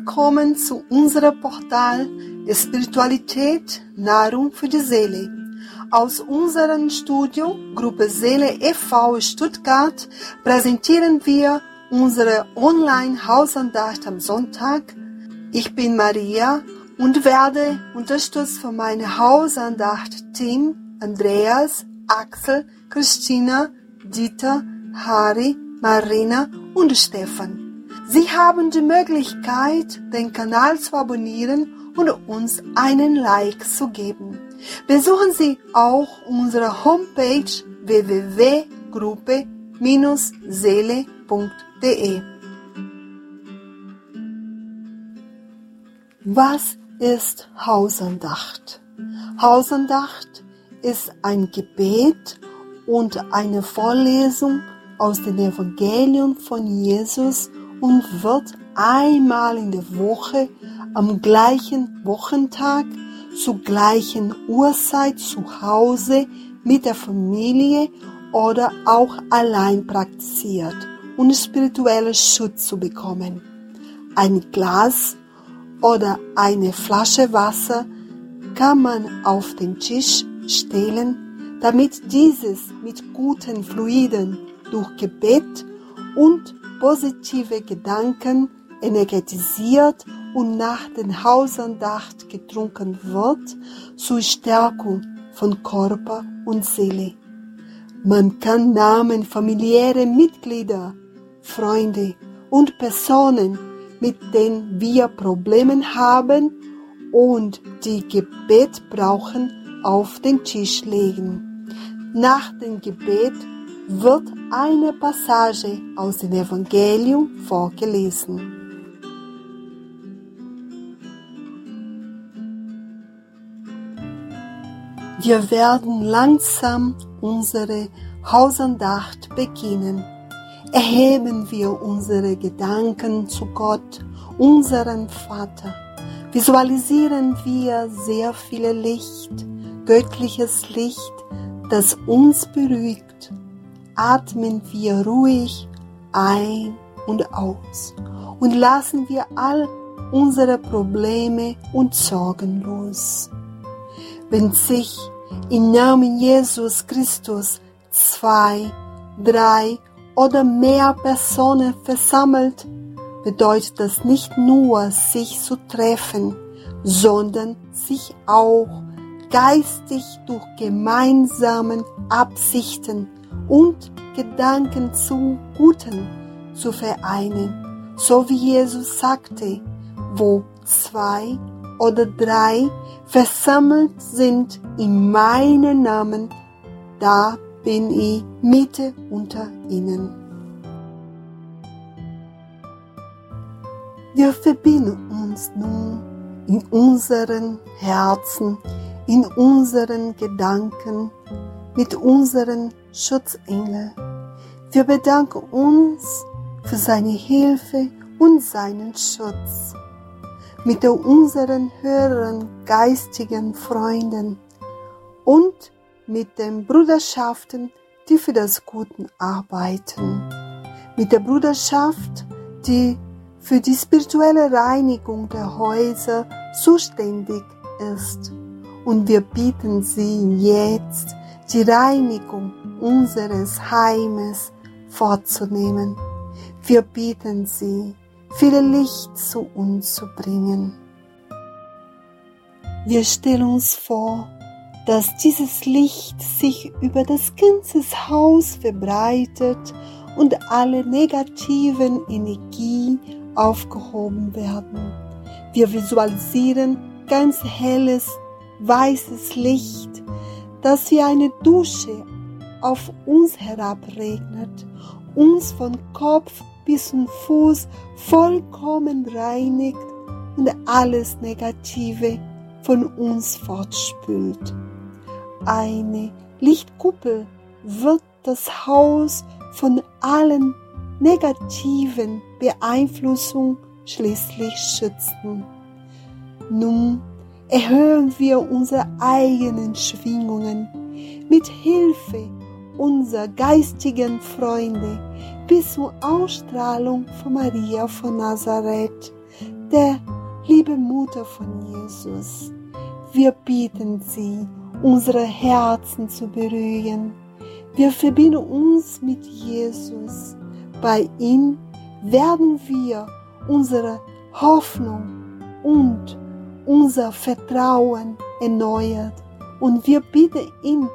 willkommen zu unserem Portal Spiritualität, Nahrung für die Seele. Aus unserem Studio Gruppe Seele e.V. Stuttgart präsentieren wir unsere Online-Hausandacht am Sonntag. Ich bin Maria und werde unterstützt von meinem Hausandacht-Team Andreas, Axel, Christina, Dieter, Harry, Marina und Stefan. Sie haben die Möglichkeit, den Kanal zu abonnieren und uns einen Like zu geben. Besuchen Sie auch unsere Homepage www.gruppe-seele.de. Was ist Hausandacht? Hausandacht ist ein Gebet und eine Vorlesung aus dem Evangelium von Jesus und wird einmal in der Woche am gleichen Wochentag zur gleichen Uhrzeit zu Hause mit der Familie oder auch allein praktiziert, um spirituellen Schutz zu bekommen. Ein Glas oder eine Flasche Wasser kann man auf den Tisch stellen, damit dieses mit guten Fluiden durch Gebet und positive Gedanken energetisiert und nach den Hausandacht getrunken wird zur Stärkung von Körper und Seele. Man kann Namen familiäre Mitglieder, Freunde und Personen, mit denen wir Probleme haben und die Gebet brauchen, auf den Tisch legen. Nach dem Gebet wird eine Passage aus dem Evangelium vorgelesen. Wir werden langsam unsere Hausandacht beginnen. Erheben wir unsere Gedanken zu Gott, unseren Vater. Visualisieren wir sehr viel Licht, göttliches Licht, das uns beruhigt atmen wir ruhig ein und aus und lassen wir all unsere Probleme und Sorgen los. Wenn sich im Namen Jesus Christus zwei, drei oder mehr Personen versammelt, bedeutet das nicht nur sich zu treffen, sondern sich auch geistig durch gemeinsamen Absichten und Gedanken zu Guten zu vereinen, so wie Jesus sagte, wo zwei oder drei versammelt sind in meinem Namen, da bin ich Mitte unter ihnen. Wir verbinden uns nun in unseren Herzen, in unseren Gedanken mit unseren Schutzengel. Wir bedanken uns für seine Hilfe und seinen Schutz. Mit unseren höheren geistigen Freunden und mit den Bruderschaften, die für das Gute arbeiten. Mit der Bruderschaft, die für die spirituelle Reinigung der Häuser zuständig ist. Und wir bieten sie jetzt die Reinigung unseres Heimes vorzunehmen. Wir bitten Sie, viel Licht zu uns zu bringen. Wir stellen uns vor, dass dieses Licht sich über das ganze Haus verbreitet und alle negativen Energie aufgehoben werden. Wir visualisieren ganz helles, weißes Licht, das wie eine Dusche auf uns herabregnet, uns von Kopf bis zum Fuß vollkommen reinigt und alles Negative von uns fortspült. Eine Lichtkuppel wird das Haus von allen negativen Beeinflussungen schließlich schützen. Nun erhöhen wir unsere eigenen Schwingungen mit Hilfe unserer geistigen Freunde bis zur Ausstrahlung von Maria von Nazareth, der liebe Mutter von Jesus, wir bitten Sie, unsere Herzen zu berühren. Wir verbinden uns mit Jesus. Bei ihm werden wir unsere Hoffnung und unser Vertrauen erneuert und wir bitten ihn,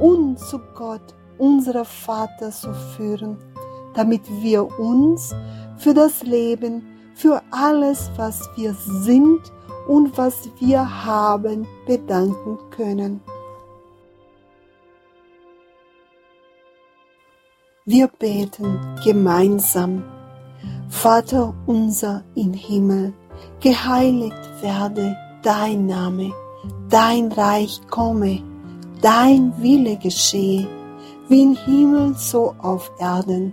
uns zu Gott, unser Vater, zu führen, damit wir uns für das Leben, für alles, was wir sind und was wir haben, bedanken können. Wir beten gemeinsam. Vater unser im Himmel, geheiligt werde dein Name, dein Reich komme, dein Wille geschehe, wie im Himmel so auf Erden.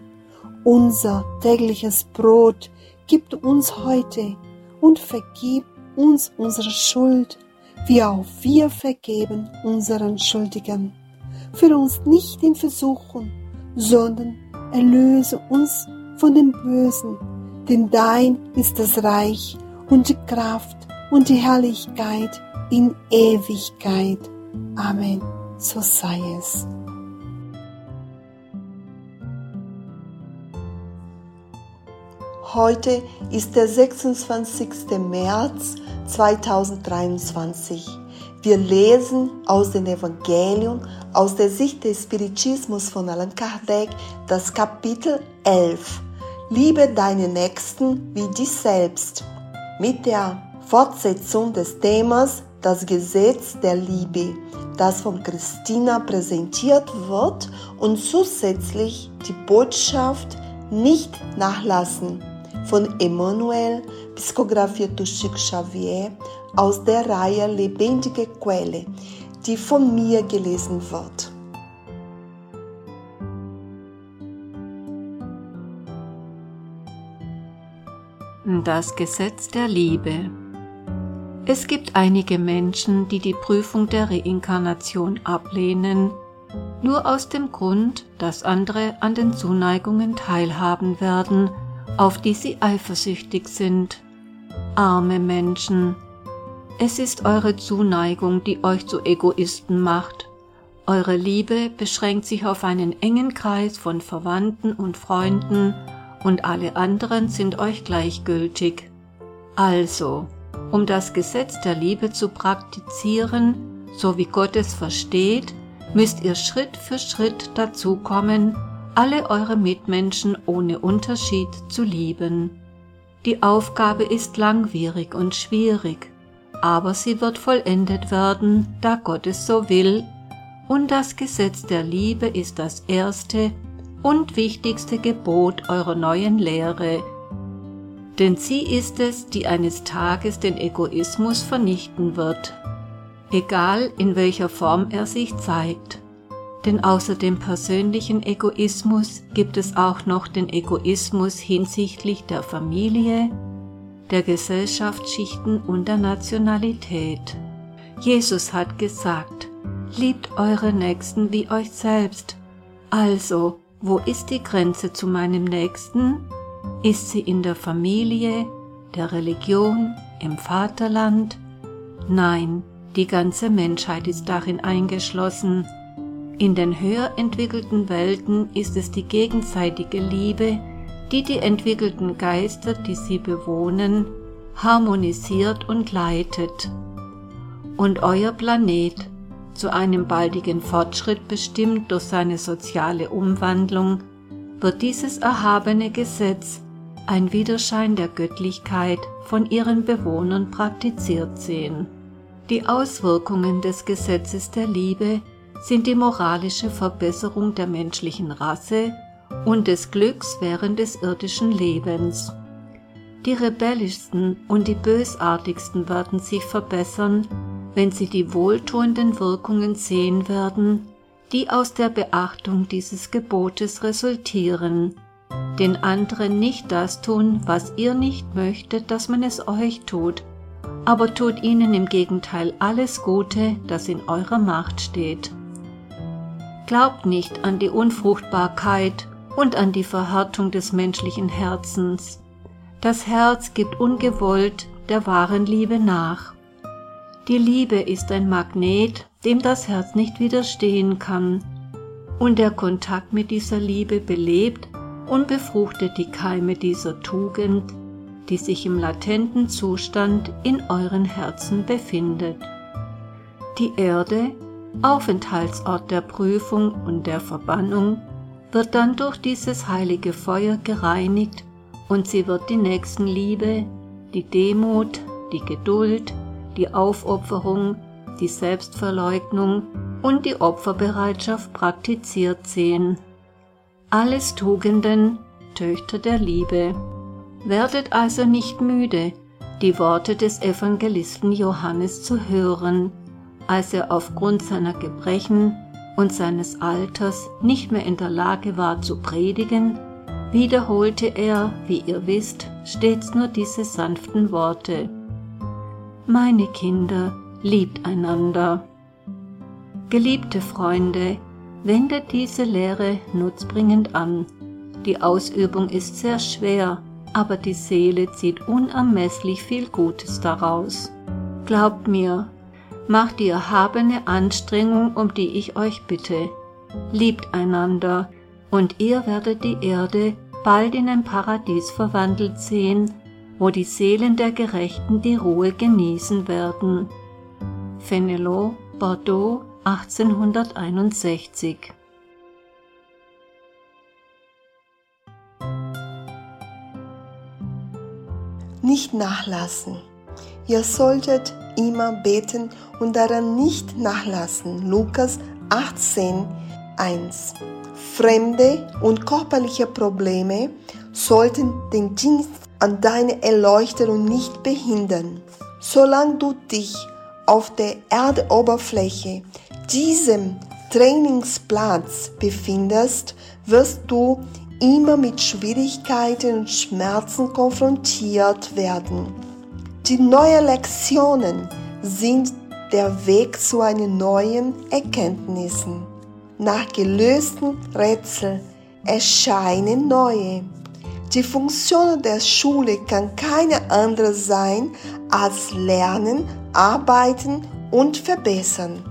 Unser tägliches Brot gib uns heute und vergib uns unsere Schuld, wie auch wir vergeben unseren Schuldigen. Führe uns nicht in Versuchung, sondern erlöse uns von dem Bösen, denn dein ist das Reich und die Kraft und die Herrlichkeit in Ewigkeit. Amen. So sei es. Heute ist der 26. März 2023. Wir lesen aus dem Evangelium aus der Sicht des Spiritismus von Allan Kardec das Kapitel 11. Liebe deine Nächsten wie dich selbst. Mit der Fortsetzung des Themas Das Gesetz der Liebe, das von Christina präsentiert wird und zusätzlich die Botschaft nicht nachlassen von Emmanuel, psicografiert Chico Xavier, aus der Reihe Lebendige Quelle, die von mir gelesen wird. Das Gesetz der Liebe Es gibt einige Menschen, die die Prüfung der Reinkarnation ablehnen, nur aus dem Grund, dass andere an den Zuneigungen teilhaben werden, auf die sie eifersüchtig sind. Arme Menschen, es ist eure Zuneigung, die euch zu Egoisten macht. Eure Liebe beschränkt sich auf einen engen Kreis von Verwandten und Freunden und alle anderen sind euch gleichgültig. Also, um das Gesetz der Liebe zu praktizieren, so wie Gott es versteht, müsst ihr Schritt für Schritt dazu kommen, alle eure Mitmenschen ohne Unterschied zu lieben. Die Aufgabe ist langwierig und schwierig, aber sie wird vollendet werden, da Gott es so will, und das Gesetz der Liebe ist das erste und wichtigste Gebot eurer neuen Lehre, denn sie ist es, die eines Tages den Egoismus vernichten wird, egal in welcher Form er sich zeigt denn außer dem persönlichen Egoismus gibt es auch noch den Egoismus hinsichtlich der Familie, der Gesellschaftsschichten und der Nationalität. Jesus hat gesagt, liebt eure Nächsten wie euch selbst. Also, wo ist die Grenze zu meinem Nächsten? Ist sie in der Familie, der Religion, im Vaterland? Nein, die ganze Menschheit ist darin eingeschlossen. In den höher entwickelten Welten ist es die gegenseitige Liebe, die die entwickelten Geister, die sie bewohnen, harmonisiert und leitet. Und euer Planet, zu einem baldigen Fortschritt bestimmt durch seine soziale Umwandlung, wird dieses erhabene Gesetz, ein Widerschein der Göttlichkeit, von ihren Bewohnern praktiziert sehen. Die Auswirkungen des Gesetzes der Liebe sind die moralische Verbesserung der menschlichen Rasse und des Glücks während des irdischen Lebens. Die rebellischsten und die bösartigsten werden sich verbessern, wenn sie die wohltuenden Wirkungen sehen werden, die aus der Beachtung dieses Gebotes resultieren, den anderen nicht das tun, was ihr nicht möchtet, dass man es euch tut, aber tut ihnen im Gegenteil alles Gute, das in eurer Macht steht. Glaubt nicht an die Unfruchtbarkeit und an die Verhärtung des menschlichen Herzens. Das Herz gibt ungewollt der wahren Liebe nach. Die Liebe ist ein Magnet, dem das Herz nicht widerstehen kann, und der Kontakt mit dieser Liebe belebt und befruchtet die Keime dieser Tugend, die sich im latenten Zustand in euren Herzen befindet. Die Erde, Aufenthaltsort der Prüfung und der Verbannung, wird dann durch dieses heilige Feuer gereinigt und sie wird die Nächstenliebe, die Demut, die Geduld, die Aufopferung, die Selbstverleugnung und die Opferbereitschaft praktiziert sehen. Alles Tugenden, Töchter der Liebe. Werdet also nicht müde, die Worte des Evangelisten Johannes zu hören, als er aufgrund seiner Gebrechen und seines Alters nicht mehr in der Lage war zu predigen, wiederholte er, wie ihr wisst, stets nur diese sanften Worte. Meine Kinder, liebt einander. Geliebte Freunde, wendet diese Lehre nutzbringend an. Die Ausübung ist sehr schwer, aber die Seele zieht unermesslich viel Gutes daraus. Glaubt mir, macht die erhabene Anstrengung, um die ich euch bitte. Liebt einander, und ihr werdet die Erde bald in ein Paradies verwandelt sehen, wo die Seelen der Gerechten die Ruhe genießen werden. Fenelon, Bordeaux, 1861 Nicht nachlassen. Ihr solltet immer beten und daran nicht nachlassen. Lukas 18, 1. Fremde und körperliche Probleme sollten den Dienst an deiner Erleuchtung nicht behindern. Solange du dich auf der Erdoberfläche, diesem Trainingsplatz befindest, wirst du immer mit Schwierigkeiten und Schmerzen konfrontiert werden. Die neuen Lektionen sind der Weg zu einen neuen Erkenntnissen. Nach gelösten Rätseln erscheinen neue. Die Funktion der Schule kann keine andere sein als Lernen, Arbeiten und Verbessern.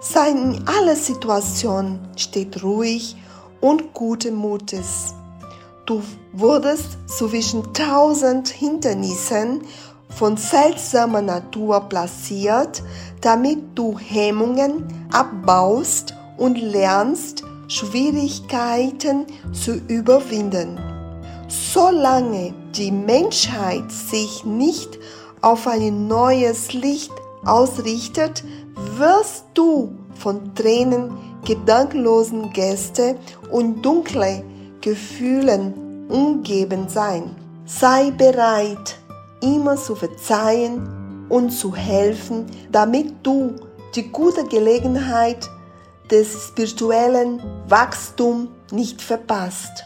Sei in aller Situation steht ruhig und guten Mutes. Du wurdest zwischen tausend Hindernissen von seltsamer Natur platziert, damit du Hemmungen abbaust und lernst, Schwierigkeiten zu überwinden. Solange die Menschheit sich nicht auf ein neues Licht ausrichtet, wirst du von Tränen, gedanklosen Gäste und dunkle Gefühlen umgeben sein. Sei bereit, immer zu verzeihen und zu helfen, damit du die gute Gelegenheit des spirituellen Wachstums nicht verpasst.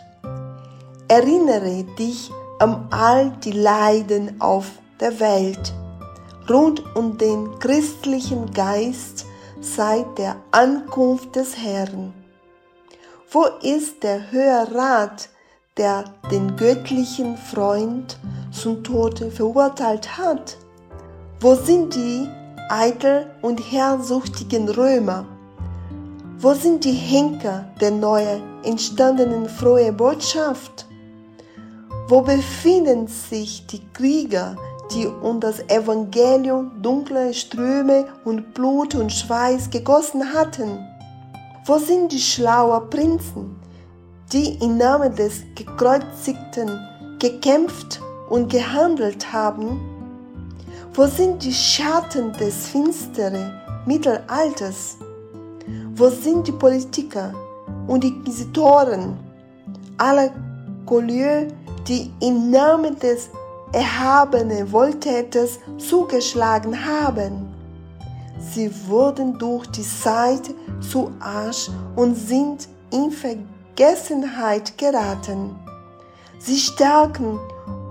Erinnere dich an all die Leiden auf der Welt rund um den christlichen Geist seit der Ankunft des Herrn. Wo ist der höhere Rat, der den göttlichen Freund zum Tode verurteilt hat? Wo sind die eitel und herrsuchtigen Römer? Wo sind die Henker der neu entstandenen frohe Botschaft? Wo befinden sich die Krieger, die um das Evangelium dunkle Ströme und Blut und Schweiß gegossen hatten? Wo sind die schlauen Prinzen, die im Namen des Gekreuzigten gekämpft und gehandelt haben? Wo sind die Schatten des finsteren Mittelalters? Wo sind die Politiker und die Inquisitoren aller Couleur, die im Namen des erhabenen Wohltäters zugeschlagen haben? Sie wurden durch die Zeit zu Asch und sind in Vergessenheit geraten. Sie stärken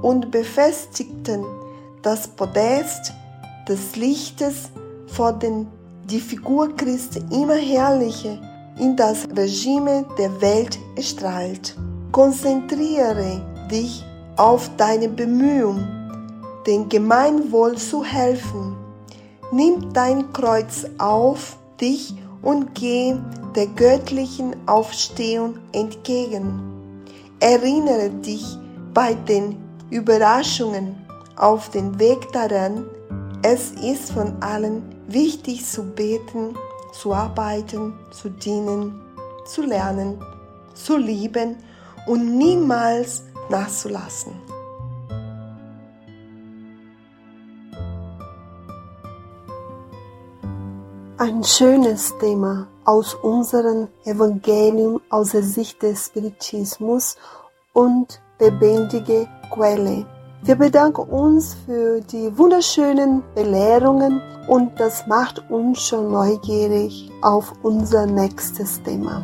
und befestigten das Podest des Lichtes, vor dem die Figur Christi immer herrlicher in das Regime der Welt erstrahlt. Konzentriere dich auf deine Bemühungen, dem Gemeinwohl zu helfen. Nimm dein Kreuz auf dich und geh der göttlichen Aufstehung entgegen. Erinnere dich bei den Überraschungen auf den Weg daran, es ist von allen wichtig zu beten, zu arbeiten, zu dienen, zu lernen, zu lieben und niemals nachzulassen. Ein schönes Thema aus unserem Evangelium aus der Sicht des Spiritismus und lebendige Quelle. Wir bedanken uns für die wunderschönen Belehrungen und das macht uns schon neugierig auf unser nächstes Thema.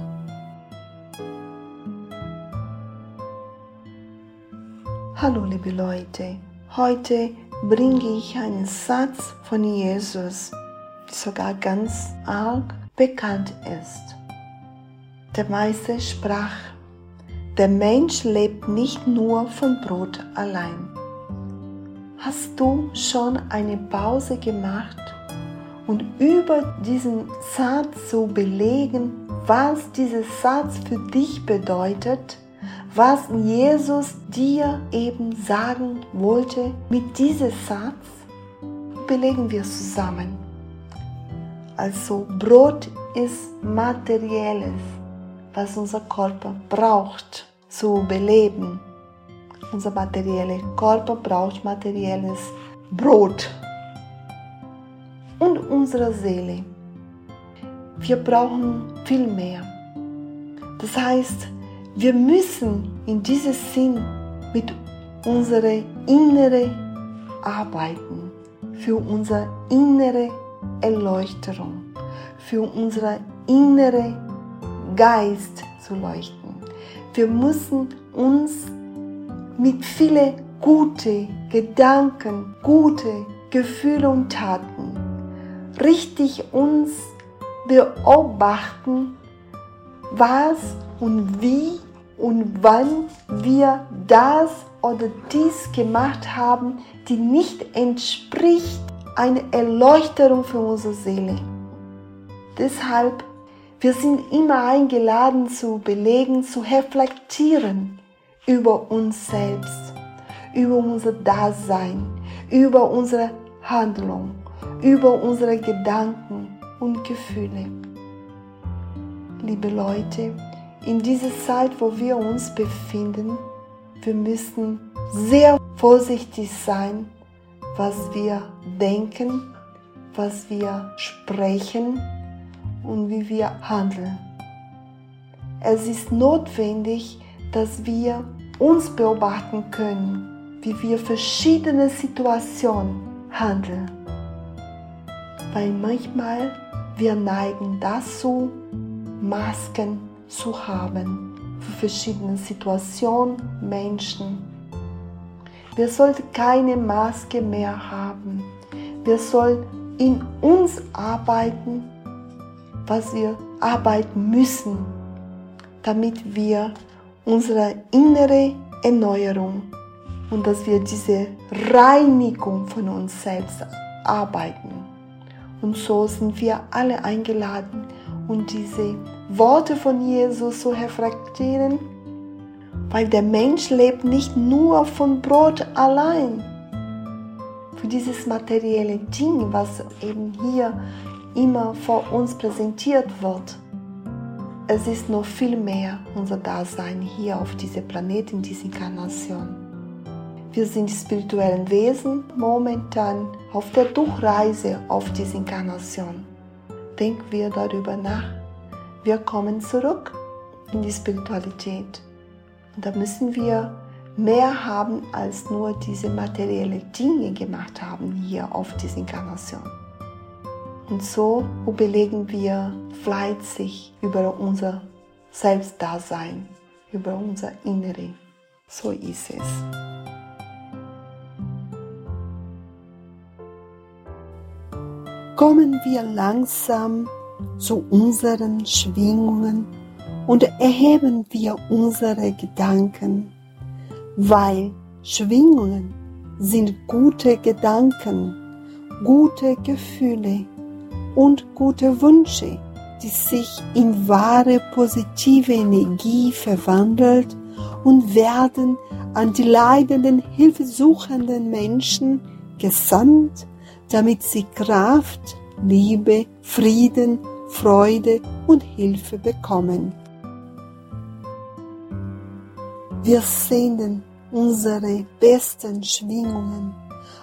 Hallo liebe Leute, heute bringe ich einen Satz von Jesus, der sogar ganz arg bekannt ist. Der Meister sprach, der Mensch lebt nicht nur von Brot allein. Hast du schon eine Pause gemacht und über diesen Satz zu belegen, was dieser Satz für dich bedeutet? was Jesus dir eben sagen wollte mit diesem Satz, belegen wir zusammen. Also Brot ist materielles, was unser Körper braucht zu beleben. Unser materieller Körper braucht materielles Brot. Und unsere Seele. Wir brauchen viel mehr. Das heißt, wir müssen in diesem Sinn mit unserer inneren arbeiten, für unsere innere Erleuchtung, für unsere innere Geist zu leuchten. Wir müssen uns mit vielen guten Gedanken, gute Gefühle und Taten richtig uns beobachten, was und wie und wann wir das oder dies gemacht haben, die nicht entspricht einer Erleuchtung für unsere Seele. Deshalb, wir sind immer eingeladen zu belegen, zu reflektieren über uns selbst, über unser Dasein, über unsere Handlung, über unsere Gedanken und Gefühle. Liebe Leute, in dieser Zeit, wo wir uns befinden, wir müssen sehr vorsichtig sein, was wir denken, was wir sprechen und wie wir handeln. Es ist notwendig, dass wir uns beobachten können, wie wir verschiedene Situationen handeln. Weil manchmal wir neigen dazu, Masken zu haben für verschiedene Situationen, Menschen. Wir sollten keine Maske mehr haben. Wir sollen in uns arbeiten, was wir arbeiten müssen, damit wir unsere innere Erneuerung und dass wir diese Reinigung von uns selbst arbeiten. Und so sind wir alle eingeladen, und diese Worte von Jesus zu reflektieren, weil der Mensch lebt nicht nur von Brot allein. Für dieses materielle Ding, was eben hier immer vor uns präsentiert wird. Es ist noch viel mehr unser Dasein hier auf diesem Planeten, in dieser Inkarnation. Wir sind spirituellen Wesen momentan auf der Durchreise auf diese Inkarnation denken wir darüber nach. Wir kommen zurück in die Spiritualität. Und da müssen wir mehr haben, als nur diese materiellen Dinge gemacht haben hier auf dieser Inkarnation. Und so überlegen wir fleißig über unser Selbstdasein, über unser Innere. So ist es. kommen wir langsam zu unseren Schwingungen und erheben wir unsere Gedanken, weil Schwingungen sind gute Gedanken, gute Gefühle und gute Wünsche, die sich in wahre positive Energie verwandelt und werden an die leidenden, hilfesuchenden Menschen gesandt, damit sie Kraft, Liebe, Frieden, Freude und Hilfe bekommen. Wir sehnen unsere besten Schwingungen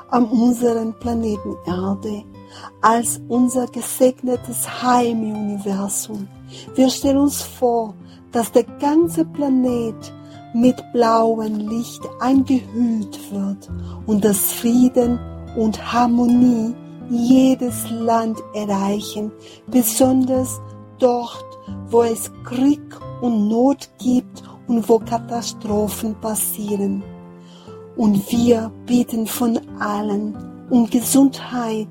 an unserem Planeten Erde als unser gesegnetes Heim im Universum. Wir stellen uns vor, dass der ganze Planet mit blauem Licht eingehüllt wird und dass Frieden und Harmonie jedes Land erreichen, besonders dort, wo es Krieg und Not gibt und wo Katastrophen passieren. Und wir beten von allen um Gesundheit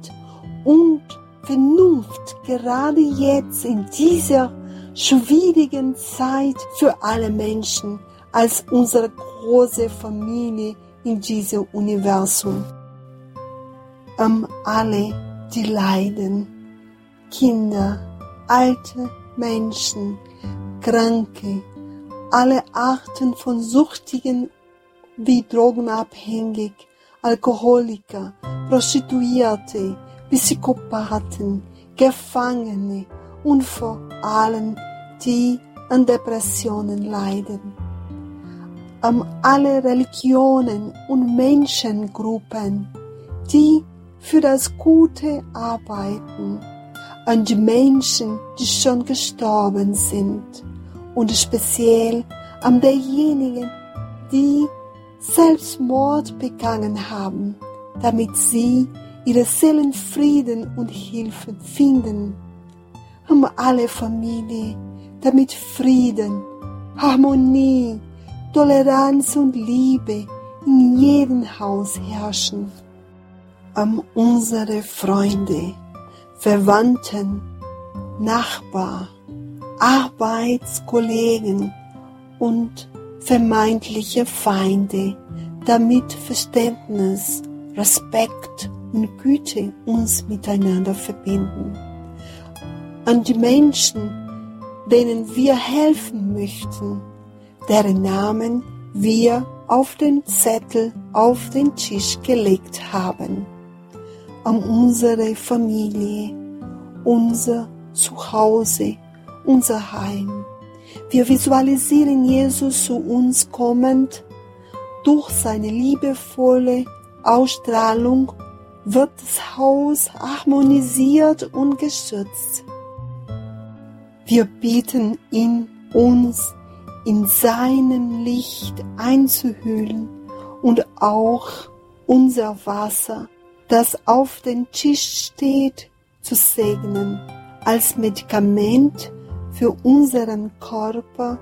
und Vernunft, gerade jetzt in dieser schwierigen Zeit für alle Menschen als unsere große Familie in diesem Universum. Um alle, die leiden, Kinder, alte Menschen, Kranke, alle Arten von Suchtigen wie Drogenabhängig, Alkoholiker, Prostituierte, Psychopathen, Gefangene und vor allem die an Depressionen leiden. An alle Religionen und Menschengruppen, die für das Gute arbeiten, an die Menschen, die schon gestorben sind und speziell an derjenigen, die Selbstmord begangen haben, damit sie ihre Seelenfrieden und Hilfe finden. Um alle Familie, damit Frieden, Harmonie, Toleranz und Liebe in jedem Haus herrschen. Um unsere Freunde, Verwandten, Nachbar, Arbeitskollegen und vermeintliche Feinde, damit Verständnis, Respekt und Güte uns miteinander verbinden. An die Menschen, denen wir helfen möchten, deren Namen wir auf den Zettel auf den Tisch gelegt haben. An unsere Familie, unser Zuhause, unser Heim. Wir visualisieren Jesus zu uns kommend. Durch seine liebevolle Ausstrahlung wird das Haus harmonisiert und geschützt. Wir bitten ihn, uns in seinem Licht einzuhüllen und auch unser Wasser, das auf dem Tisch steht, zu segnen als Medikament für unseren Körper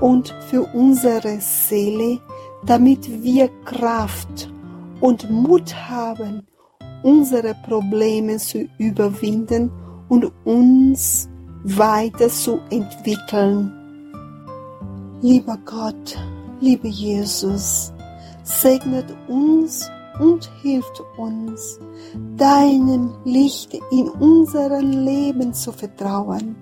und für unsere Seele, damit wir Kraft und Mut haben, unsere Probleme zu überwinden und uns weiter zu entwickeln. Lieber Gott, lieber Jesus, segnet uns und hilft uns, deinem Licht in unserem Leben zu vertrauen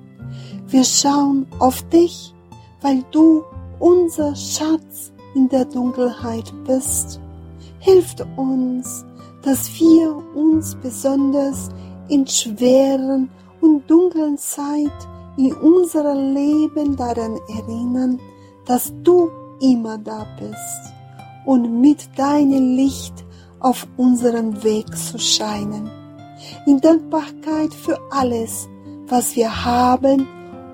wir schauen auf dich, weil du unser Schatz in der Dunkelheit bist. Hilft uns, dass wir uns besonders in schweren und dunklen Zeit in unserem Leben daran erinnern, dass du immer da bist und mit deinem Licht auf unserem Weg zu scheinen. In Dankbarkeit für alles, was wir haben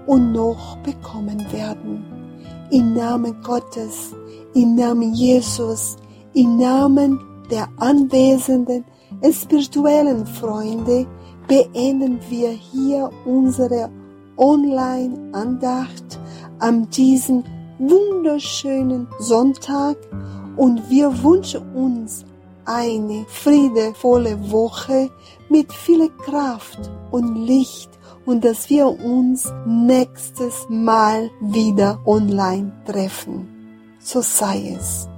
und noch bekommen werden. Im Namen Gottes, im Namen Jesus, im Namen der anwesenden spirituellen Freunde beenden wir hier unsere Online-Andacht an diesem wunderschönen Sonntag und wir wünschen uns eine friedevolle Woche mit viel Kraft und Licht und dass wir uns nächstes Mal wieder online treffen. So sei es.